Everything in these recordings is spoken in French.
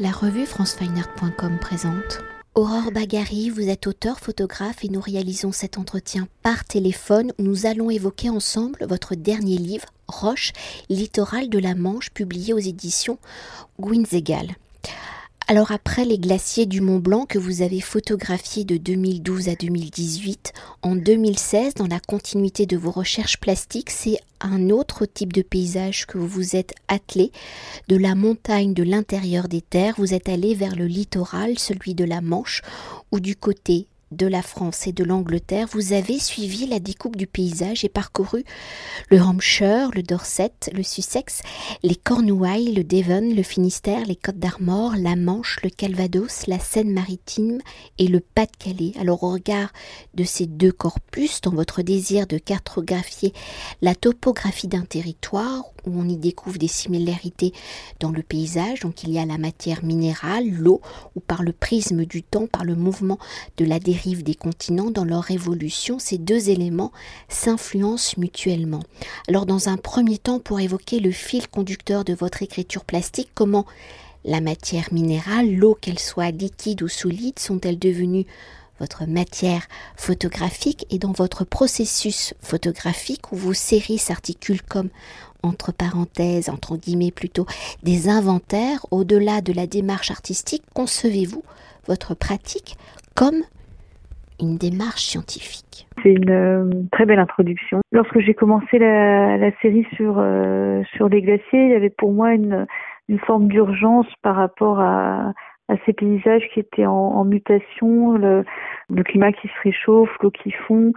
La revue francefineart.com présente. Aurore Bagari, vous êtes auteur, photographe et nous réalisons cet entretien par téléphone où nous allons évoquer ensemble votre dernier livre, Roche, littoral de la Manche, publié aux éditions Gwynzegal. Alors après les glaciers du Mont Blanc que vous avez photographiés de 2012 à 2018, en 2016, dans la continuité de vos recherches plastiques, c'est un autre type de paysage que vous vous êtes attelé. De la montagne, de l'intérieur des terres, vous êtes allé vers le littoral, celui de la Manche, ou du côté de la France et de l'Angleterre, vous avez suivi la découpe du paysage et parcouru le Hampshire, le Dorset, le Sussex, les Cornouailles, le Devon, le Finistère, les Côtes d'Armor, la Manche, le Calvados, la Seine-Maritime et le Pas-de-Calais. Alors au regard de ces deux corpus, dans votre désir de cartographier la topographie d'un territoire où on y découvre des similarités dans le paysage, donc il y a la matière minérale, l'eau, ou par le prisme du temps, par le mouvement de la dérive des continents dans leur évolution, ces deux éléments s'influencent mutuellement. Alors dans un premier temps, pour évoquer le fil conducteur de votre écriture plastique, comment la matière minérale, l'eau, qu'elle soit liquide ou solide, sont-elles devenues votre matière photographique? Et dans votre processus photographique où vos séries s'articulent comme entre parenthèses, entre guillemets plutôt, des inventaires, au-delà de la démarche artistique, concevez-vous votre pratique comme une démarche scientifique C'est une euh, très belle introduction. Lorsque j'ai commencé la, série sur, euh, sur les glaciers, il y avait pour moi une, une forme d'urgence par rapport à, à ces paysages qui étaient en, mutation, le, climat qui se réchauffe, l'eau qui fond,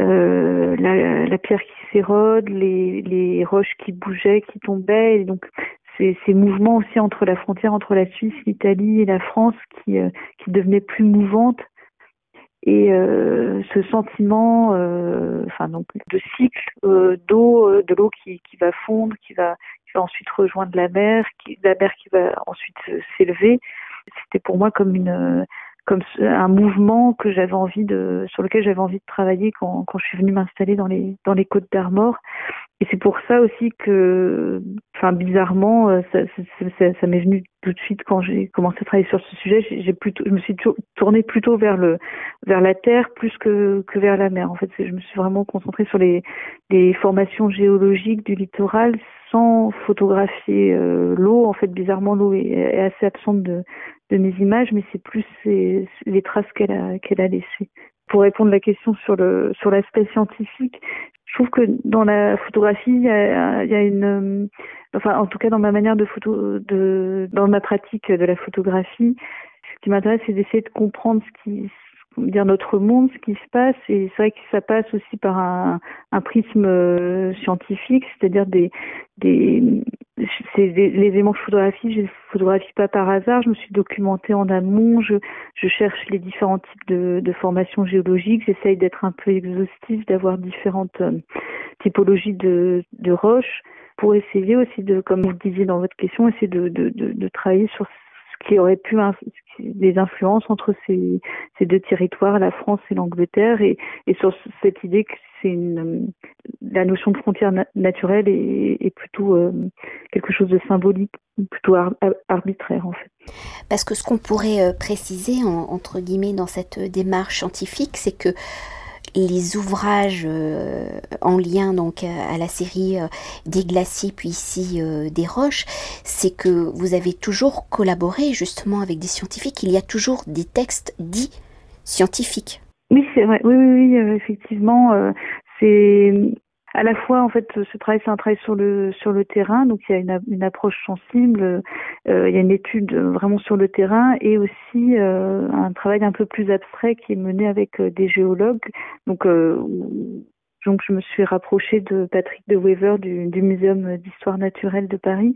euh, la, pierre qui s'érode, les, les roches qui bougeaient, qui tombaient. Et donc ces, ces mouvements aussi entre la frontière entre la Suisse, l'Italie et la France qui, euh, qui devenaient plus mouvantes. Et euh, ce sentiment, enfin donc de cycle d'eau, de l'eau qui, qui va fondre, qui va, qui va ensuite rejoindre la mer, qui, la mer qui va ensuite s'élever, c'était pour moi comme une comme un mouvement que j'avais envie de sur lequel j'avais envie de travailler quand, quand je suis venue m'installer dans les dans les côtes d'Armor et c'est pour ça aussi que, enfin, bizarrement, euh, ça, ça, ça, m'est venu tout de suite quand j'ai commencé à travailler sur ce sujet. J'ai plutôt, je me suis tournée plutôt vers le, vers la terre plus que, que vers la mer. En fait, je me suis vraiment concentrée sur les, les formations géologiques du littoral sans photographier euh, l'eau. En fait, bizarrement, l'eau est, assez absente de, de mes images, mais c'est plus les traces qu'elle a, qu'elle a laissées pour répondre à la question sur le sur l'aspect scientifique, trouve que dans la photographie, il y a, une, euh, enfin, en tout cas dans ma manière de photo, de, dans ma pratique de la photographie, ce qui m'intéresse, c'est d'essayer de comprendre ce qui, dire notre monde, ce qui se passe, et c'est vrai que ça passe aussi par un, prisme euh, scientifique, c'est-à-dire des, des, c'est les éléments que je photographie, je les photographie pas par hasard. Je me suis documentée en amont. Je, je cherche les différents types de, de formations géologiques. J'essaye d'être un peu exhaustive, d'avoir différentes euh, typologies de, de roches pour essayer aussi de, comme vous le disiez dans votre question, essayer de, de, de, de travailler sur qui aurait pu des influences entre ces, deux territoires, la France et l'Angleterre, et, sur cette idée que c'est une la notion de frontière naturelle est, plutôt euh, quelque chose de symbolique, plutôt arbitraire en fait. Parce que ce qu'on pourrait euh, préciser entre guillemets dans cette démarche scientifique, c'est que les ouvrages euh, en lien donc à la série des glaciers puis ici des roches, c'est que vous avez toujours collaboré justement avec des scientifiques. Il y a toujours des textes dits scientifiques. Oui, c'est vrai. Oui, oui, oui effectivement, c'est à la fois en fait ce travail c'est un travail sur le sur le terrain donc il y a une, une approche sensible euh, il y a une étude vraiment sur le terrain et aussi euh, un travail un peu plus abstrait qui est mené avec euh, des géologues. Donc donc je me suis rapprochée de Patrick de Weaver du, du Muséum d'histoire naturelle de Paris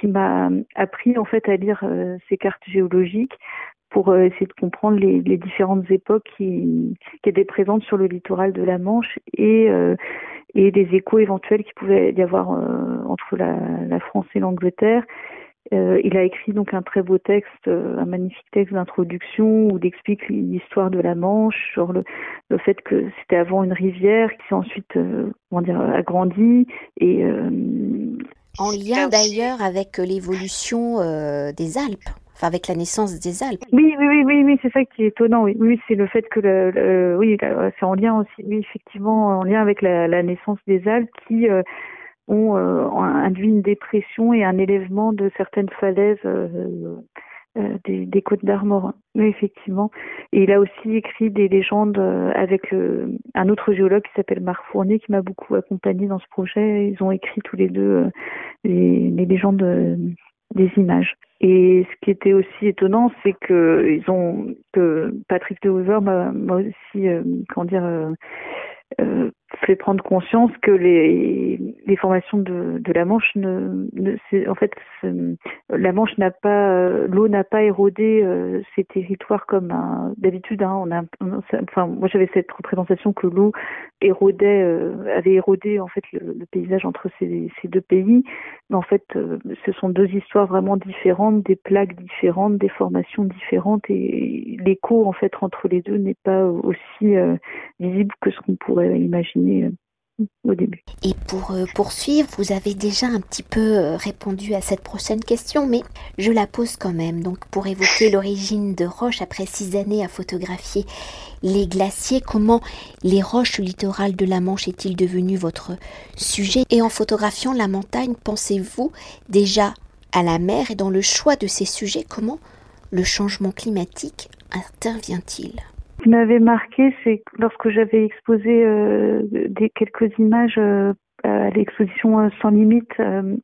qui m'a appris en fait à lire ces cartes géologiques pour euh, essayer de comprendre les, les différentes époques qui, qui, étaient présentes sur le littoral de la Manche et, euh, et des échos éventuels qui pouvaient y avoir euh, entre la, la, France et l'Angleterre. il a écrit donc un très beau texte, un magnifique texte d'introduction où il explique l'histoire de la Manche, sur le, le fait que c'était avant une rivière qui s'est ensuite comment dire agrandie et en lien d'ailleurs avec l'évolution des Alpes enfin avec la naissance des Alpes. Oui, oui, oui, oui, oui c'est ça qui est étonnant. Oui, oui c'est le fait que, le, oui, c'est en lien aussi, oui, effectivement, en lien avec la, naissance des Alpes qui euh, ont euh, induit une dépression et un élèvement de certaines falaises euh, des, côtes d'Armor. Oui, effectivement. Et il a aussi écrit des légendes avec un autre géologue qui s'appelle Marc Fournier qui m'a beaucoup accompagné dans ce projet. Ils ont écrit tous les deux les, légendes des images. Et ce qui était aussi étonnant, c'est que ils ont que Patrick de Weaver m'a aussi comment dire euh, fait prendre conscience que les, les formations de, la Manche ne, en fait la Manche n'a pas euh, l'eau n'a pas érodé euh, ces territoires comme d'habitude hein, moi j'avais cette représentation que l'eau érodait euh, avait érodé en fait le, paysage entre ces, ces, deux pays. Mais en fait ce sont deux histoires vraiment différentes des plaques différentes des formations différentes et l'écho en fait entre les deux n'est pas aussi visible que ce qu'on pourrait imaginer au début. Et pour euh, poursuivre, vous avez déjà un petit peu euh, répondu à cette prochaine question, mais je la pose quand même. Donc, pour évoquer l'origine de Roche après six années à photographier les glaciers, comment les roches littorales de la Manche est-il devenu votre sujet? Et en photographiant la montagne, pensez-vous déjà à la mer? Et dans le choix de ces sujets, comment le changement climatique intervient-il? Qui m'avait marqué, c'est lorsque j'avais exposé euh, des quelques images euh, à l'exposition euh, Sans limite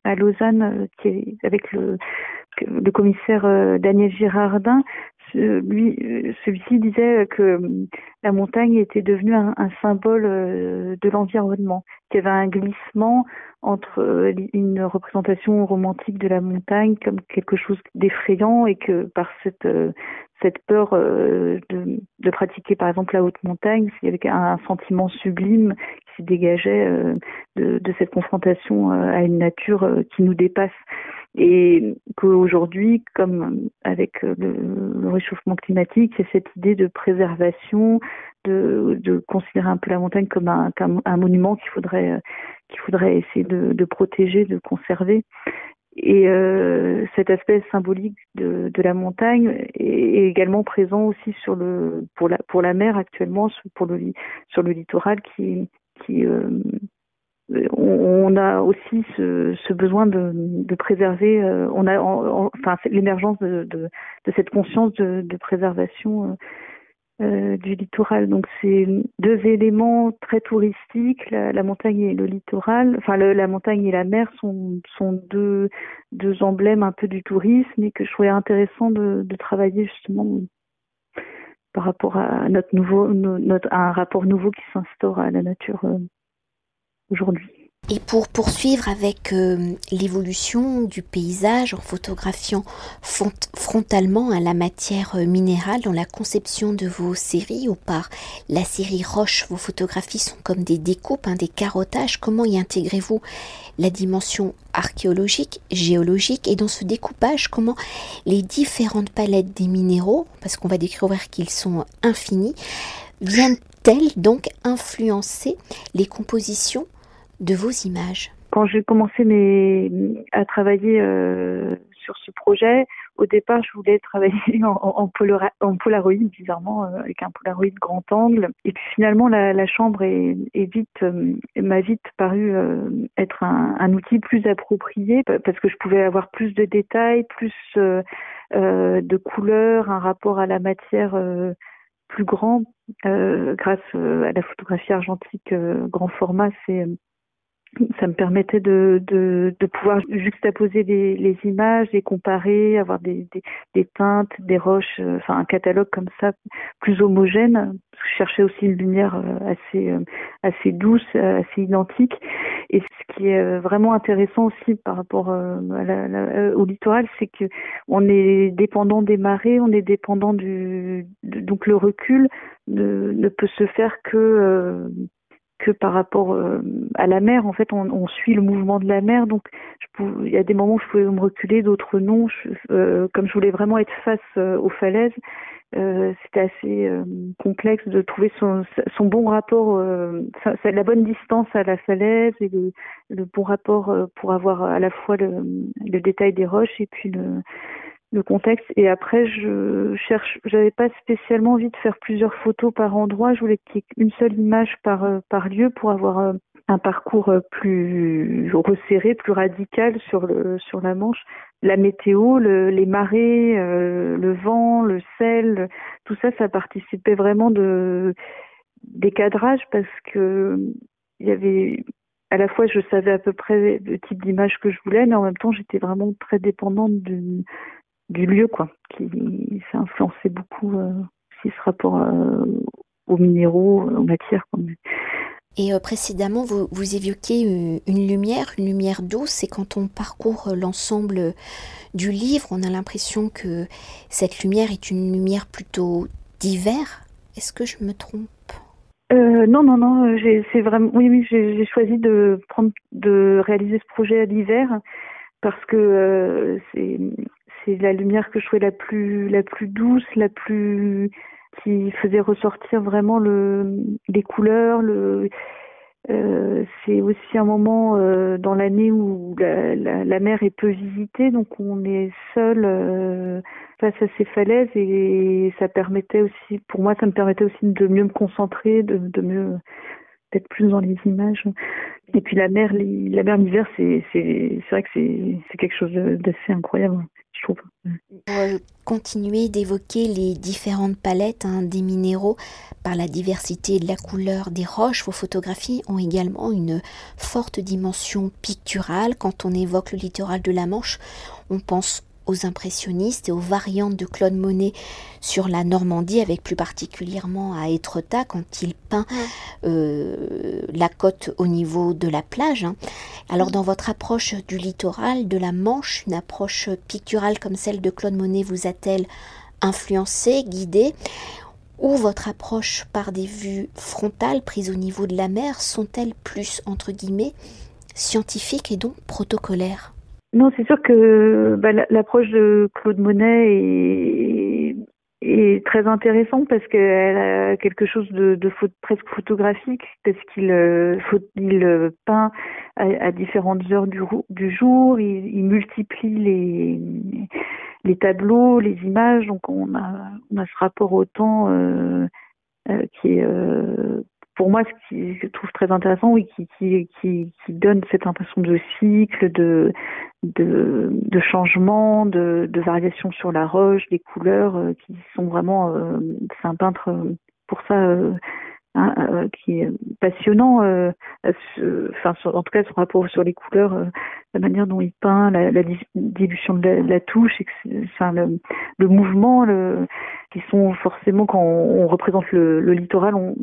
à Lausanne, qui est avec le, le commissaire Daniel Girardin. Lui, celui-ci disait que la montagne était devenue un, symbole de l'environnement, qu'il y avait un glissement entre une représentation romantique de la montagne comme quelque chose d'effrayant et que par cette peur euh, de, pratiquer par exemple la haute montagne, il y avait un, sentiment sublime qui se dégageait euh, de, cette confrontation euh, à une nature qui nous dépasse. Et qu'aujourd'hui, comme avec le, le, réchauffement climatique, a cette idée de préservation, de, de considérer un peu la montagne comme un, comme un monument qu'il faudrait qu'il faudrait essayer de, de, protéger, de conserver. Et euh, cet aspect symbolique de, de, la montagne est également présent aussi sur le pour la pour la mer actuellement pour le sur le littoral qui qui euh, on, a aussi ce, ce besoin de, préserver euh, on a enfin l'émergence de, de, cette conscience de, préservation euh, euh, du littoral. Donc c'est deux éléments très touristiques, la, montagne et le littoral. Enfin la montagne et la mer sont, deux, emblèmes un peu du tourisme et que je trouvais intéressant de, travailler justement par rapport à notre nouveau, à un rapport nouveau qui s'instaure à la nature aujourd'hui. Et pour poursuivre avec euh, l'évolution du paysage en photographiant frontalement à la matière euh, minérale dans la conception de vos séries ou par la série Roche, vos photographies sont comme des découpes, hein, des carottages. Comment y intégrez-vous la dimension archéologique, géologique et dans ce découpage, comment les différentes palettes des minéraux, parce qu'on va découvrir qu'ils sont infinis, viennent-elles donc influencer les compositions de vos images Quand j'ai commencé mes, à travailler euh, sur ce projet, au départ, je voulais travailler en, en, Polaroid, bizarrement, euh, avec un Polaroid grand angle. Et puis finalement, la, la chambre est, est vite, euh, m'a vite paru euh, être un, un, outil plus approprié parce que je pouvais avoir plus de détails, plus euh, de couleurs, un rapport à la matière plus grand grâce à la photographie argentique grand format. C'est ça me permettait de, de, de pouvoir juxtaposer les, les, images, les comparer, avoir des, des, des teintes, des roches, euh, enfin un catalogue comme ça plus homogène. Je cherchais aussi une lumière euh, assez euh, assez douce, assez identique. Et ce qui est vraiment intéressant aussi par rapport à la, au littoral, c'est que on est dépendant des marées, on est dépendant du donc le recul ne, ne peut se faire que que par rapport euh, à la mer. En fait, on, on, suit le mouvement de la mer. Donc, je pouvais, il y a des moments où je pouvais me reculer, d'autres non. Euh, comme je voulais vraiment être face euh, aux falaises, euh, c'était assez complexe de trouver son, son bon rapport, la bonne distance à la falaise et le, le bon rapport pour avoir à la fois le, le, détail des roches et puis le, le contexte. Et après, je cherche, j'avais pas spécialement envie de faire plusieurs photos par endroit. Je voulais qu'il y ait une seule image par par lieu pour avoir un parcours plus resserré, plus radical sur le sur la Manche. La météo, le, les marées, le vent, le sel, tout ça, ça participait vraiment de des cadrages parce que il y avait à la fois je savais à peu près le type d'image que je voulais, mais en même temps j'étais vraiment très dépendante du, du lieu quoi, qui ça influençait beaucoup euh, ce rapport euh, aux minéraux, aux matières. Quoi. Et euh, précédemment, vous, vous évoquiez une, une, lumière, une lumière douce, et quand on parcourt l'ensemble du livre, on a l'impression que cette lumière est une lumière plutôt d'hiver. Est-ce que je me trompe? Euh, non, non, non. C'est vraiment. Oui, oui. J'ai choisi de prendre, de réaliser ce projet à l'hiver parce que euh, c'est la lumière que je trouvais la plus la plus douce, la plus qui faisait ressortir vraiment le les couleurs, le euh, c'est aussi un moment euh, dans l'année où la, mer est peu visitée, donc on est seul euh, face à ces falaises et ça permettait aussi, pour moi, ça me permettait aussi de mieux me concentrer, de, de mieux d'être plus dans les images. Et puis la mer, la mer l'hiver, c'est c'est c'est vrai que c'est c'est quelque chose d'assez incroyable. Pour euh, continuer d'évoquer les différentes palettes hein, des minéraux par la diversité de la couleur des roches, vos photographies ont également une forte dimension picturale. Quand on évoque le littoral de la Manche, on pense aux impressionnistes et aux variantes de Claude Monet sur la Normandie, avec plus particulièrement à Étretat quand il peint euh, la côte au niveau de la plage. Hein. Alors dans votre approche du littoral, de la Manche, une approche picturale comme celle de Claude Monet vous a-t-elle influencé, guidé ou votre approche par des vues frontales prises au niveau de la mer sont-elles plus, entre guillemets, scientifiques et donc protocolaires? Non, c'est sûr que bah, l'approche de Claude Monet est, est très intéressante parce qu'elle a quelque chose de, de presque photographique parce qu'il euh, il euh, peint à, différentes heures du, jour, il, il, multiplie les, les tableaux, les images, donc on a, on a ce rapport au temps euh, euh qui est euh, pour moi, ce qui je trouve très intéressant, oui, qui, qui, qui, qui donne cette impression de cycle, de, de, de changement, de, de variation sur la roche, des couleurs, euh, qui sont vraiment. Euh, c'est un peintre euh, pour ça Hein, euh, qui est passionnant. Euh, enfin, en tout cas, son rapport sur les couleurs, euh, la manière dont il peint, la, la dilution de la, touche, enfin, le, le mouvement, le, qui sont forcément quand on, représente le, le littoral. On,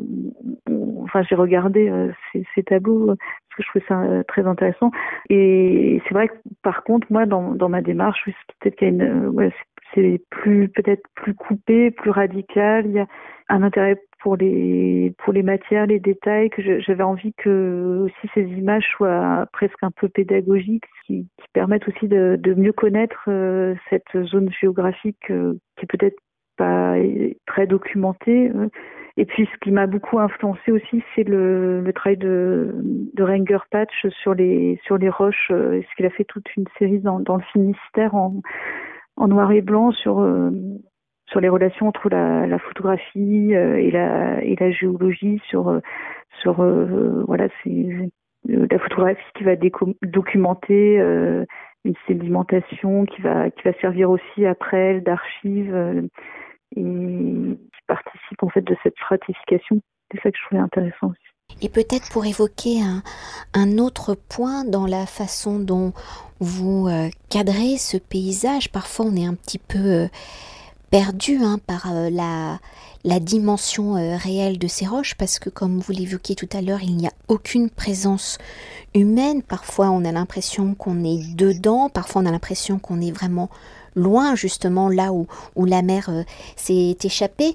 enfin, j'ai regardé ces, ces, tableaux parce que je trouvais ça très intéressant. Et c'est vrai que par contre, moi, dans, dans ma démarche, peut-être qu'il y a une, ouais, c'est plus peut-être plus coupé, plus radical. Il y a un intérêt pour les pour les matières, les détails, que j'avais envie que aussi ces images soient presque un peu pédagogiques, qui, permettent aussi de, de mieux connaître euh, cette zone géographique euh, qui est peut-être pas très documentée. Euh. Et puis ce qui m'a beaucoup influencé aussi, c'est le, le, travail de, de Ranger Patch sur les sur les roches. ce qu'il a fait toute une série dans, dans le Finistère en, en noir et blanc sur sur les relations entre la, photographie euh, et, la, géologie, sur, euh, euh, la photographie qui va documenter une sédimentation qui va servir aussi après d'archive et qui participe en fait de cette stratification. C'est ça que je trouvais intéressant aussi. Et peut-être pour évoquer un, un, autre point dans la façon dont vous cadrez ce paysage, parfois on est un petit peu perdu hein, par euh, la, la dimension euh, réelle de ces roches parce que comme vous l'évoquiez tout à l'heure, il n'y a aucune présence humaine. Parfois on a l'impression qu'on est dedans, parfois on a l'impression qu'on est vraiment loin justement là où, où la mer euh, s'est échappée.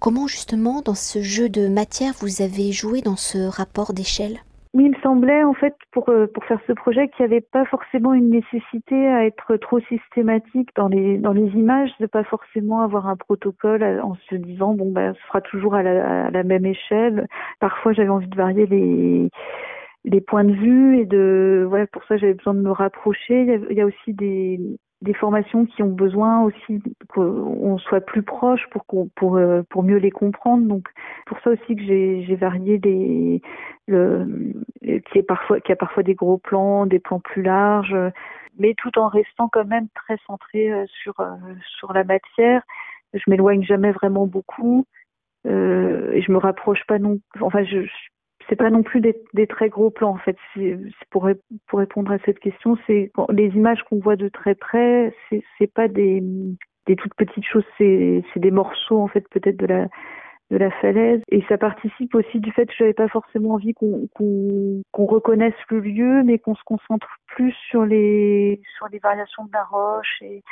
Comment justement dans ce jeu de matière vous avez joué dans ce rapport d'échelle? Oui, il me semblait en fait pour euh, pour faire ce projet qu'il n'y avait pas forcément une nécessité à être trop systématique dans les dans les images, de pas forcément avoir un protocole en se disant bon ben ce sera toujours à la, à la même échelle. Parfois j'avais envie de varier les les points de vue et de voilà pour ça j'avais besoin de me rapprocher. Il y a, il y a aussi des des formations qui ont besoin aussi qu'on soit plus proche pour pour euh, pour mieux les comprendre. Donc pour ça aussi que j'ai j'ai varié les le qui est parfois qui a parfois des gros plans, des plans plus larges, mais tout en restant quand même très centré euh, sur euh, sur la matière. Je m'éloigne jamais vraiment beaucoup euh, et je me rapproche pas non. Enfin je c'est pas non plus des, très gros plans en fait. C'est pour pour répondre à cette question, c'est les images qu'on voit de très près, c'est pas des des toutes petites choses, c'est des morceaux en fait peut-être de la de la falaise et ça participe aussi du fait que j'avais pas forcément envie qu'on qu'on qu'on reconnaisse le lieu mais qu'on se concentre plus sur les sur les variations de la roche et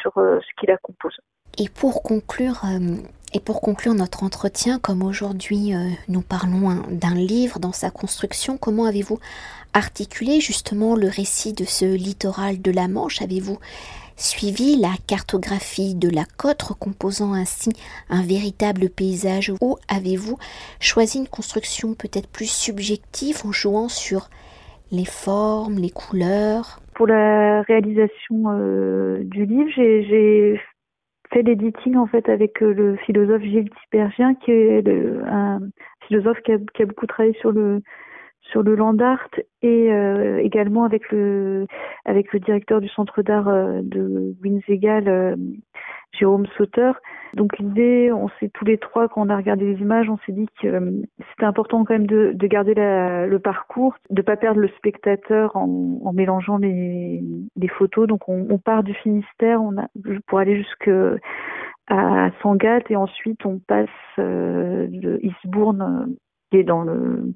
sur euh, ce qui la compose. Et pour conclure, euh, et pour conclure notre entretien, comme aujourd'hui euh, nous parlons d'un livre dans sa construction, comment avez-vous articulé justement le récit de ce littoral de la Manche? Avez-vous suivi la cartographie de la côte, composant ainsi un véritable paysage, ou avez-vous choisi une construction peut-être plus subjective en jouant sur les formes, les couleurs? Pour la réalisation euh, du livre, j'ai fait l'editing en fait avec euh, le philosophe Gilles Tibergien, qui est le, un philosophe qui a, qui a, beaucoup travaillé sur le sur le land art et euh, également avec le avec le directeur du centre d'art euh, de Winsegal, euh, Jérôme Sauter. Donc l'idée, on s'est tous les trois quand on a regardé les images, on s'est dit que euh, c'était important quand même de, de garder la, le parcours, de pas perdre le spectateur en, mélangeant les, photos. Donc on, part du Finistère, on a pour aller jusque à Sangatte et ensuite on passe de Eastbourne qui est dans le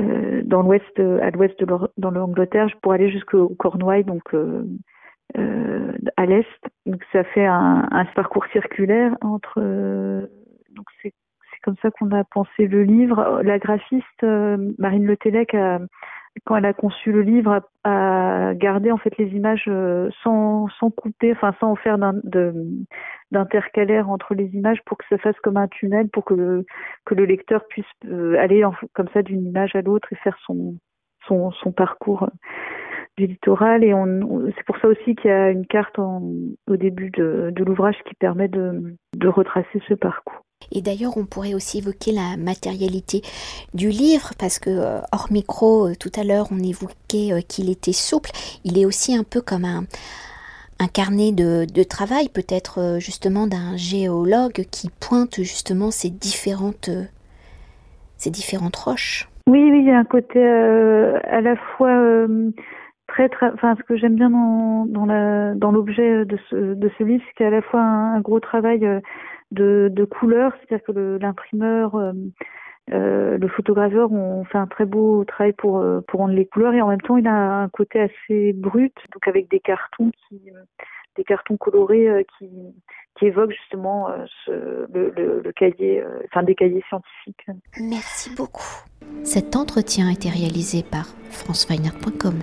euh, dans l'ouest, à l'ouest de dans l'Angleterre, pour aller jusqu'au Cornouailles, donc euh, euh, à l'est. Donc ça fait un, un parcours circulaire entre. Comme ça qu'on a pensé le livre. La graphiste Marine Letelec a quand elle a conçu le livre, a, gardé en fait les images sans, sans couper, enfin sans faire d'intercalaire entre les images pour que ça fasse comme un tunnel, pour que le, que le lecteur puisse aller en, comme ça d'une image à l'autre et faire son, son, parcours du littoral. Et on, c'est pour ça aussi qu'il y a une carte au début de, de l'ouvrage qui permet de, de retracer ce parcours. Et d'ailleurs, on pourrait aussi évoquer la matérialité du livre, parce que euh, hors micro, euh, tout à l'heure, on évoquait euh, qu'il était souple. Il est aussi un peu comme un, un carnet de, travail, peut-être justement d'un géologue qui pointe justement ces différentes, ces différentes roches. Oui, oui, il y a un côté à la fois très, très, enfin, ce que j'aime bien dans, dans l'objet de ce, de ce livre, c'est à la fois un gros travail de, couleurs, c'est-à-dire que l'imprimeur, euh, euh, le photographer ont fait un très beau travail pour euh, pour rendre les couleurs et en même temps il a un côté assez brut, donc avec des cartons des cartons colorés euh, qui évoquent justement euh, le, cahier, euh, enfin des cahiers scientifiques. Merci beaucoup. Cet entretien a été réalisé par franceweiner.com.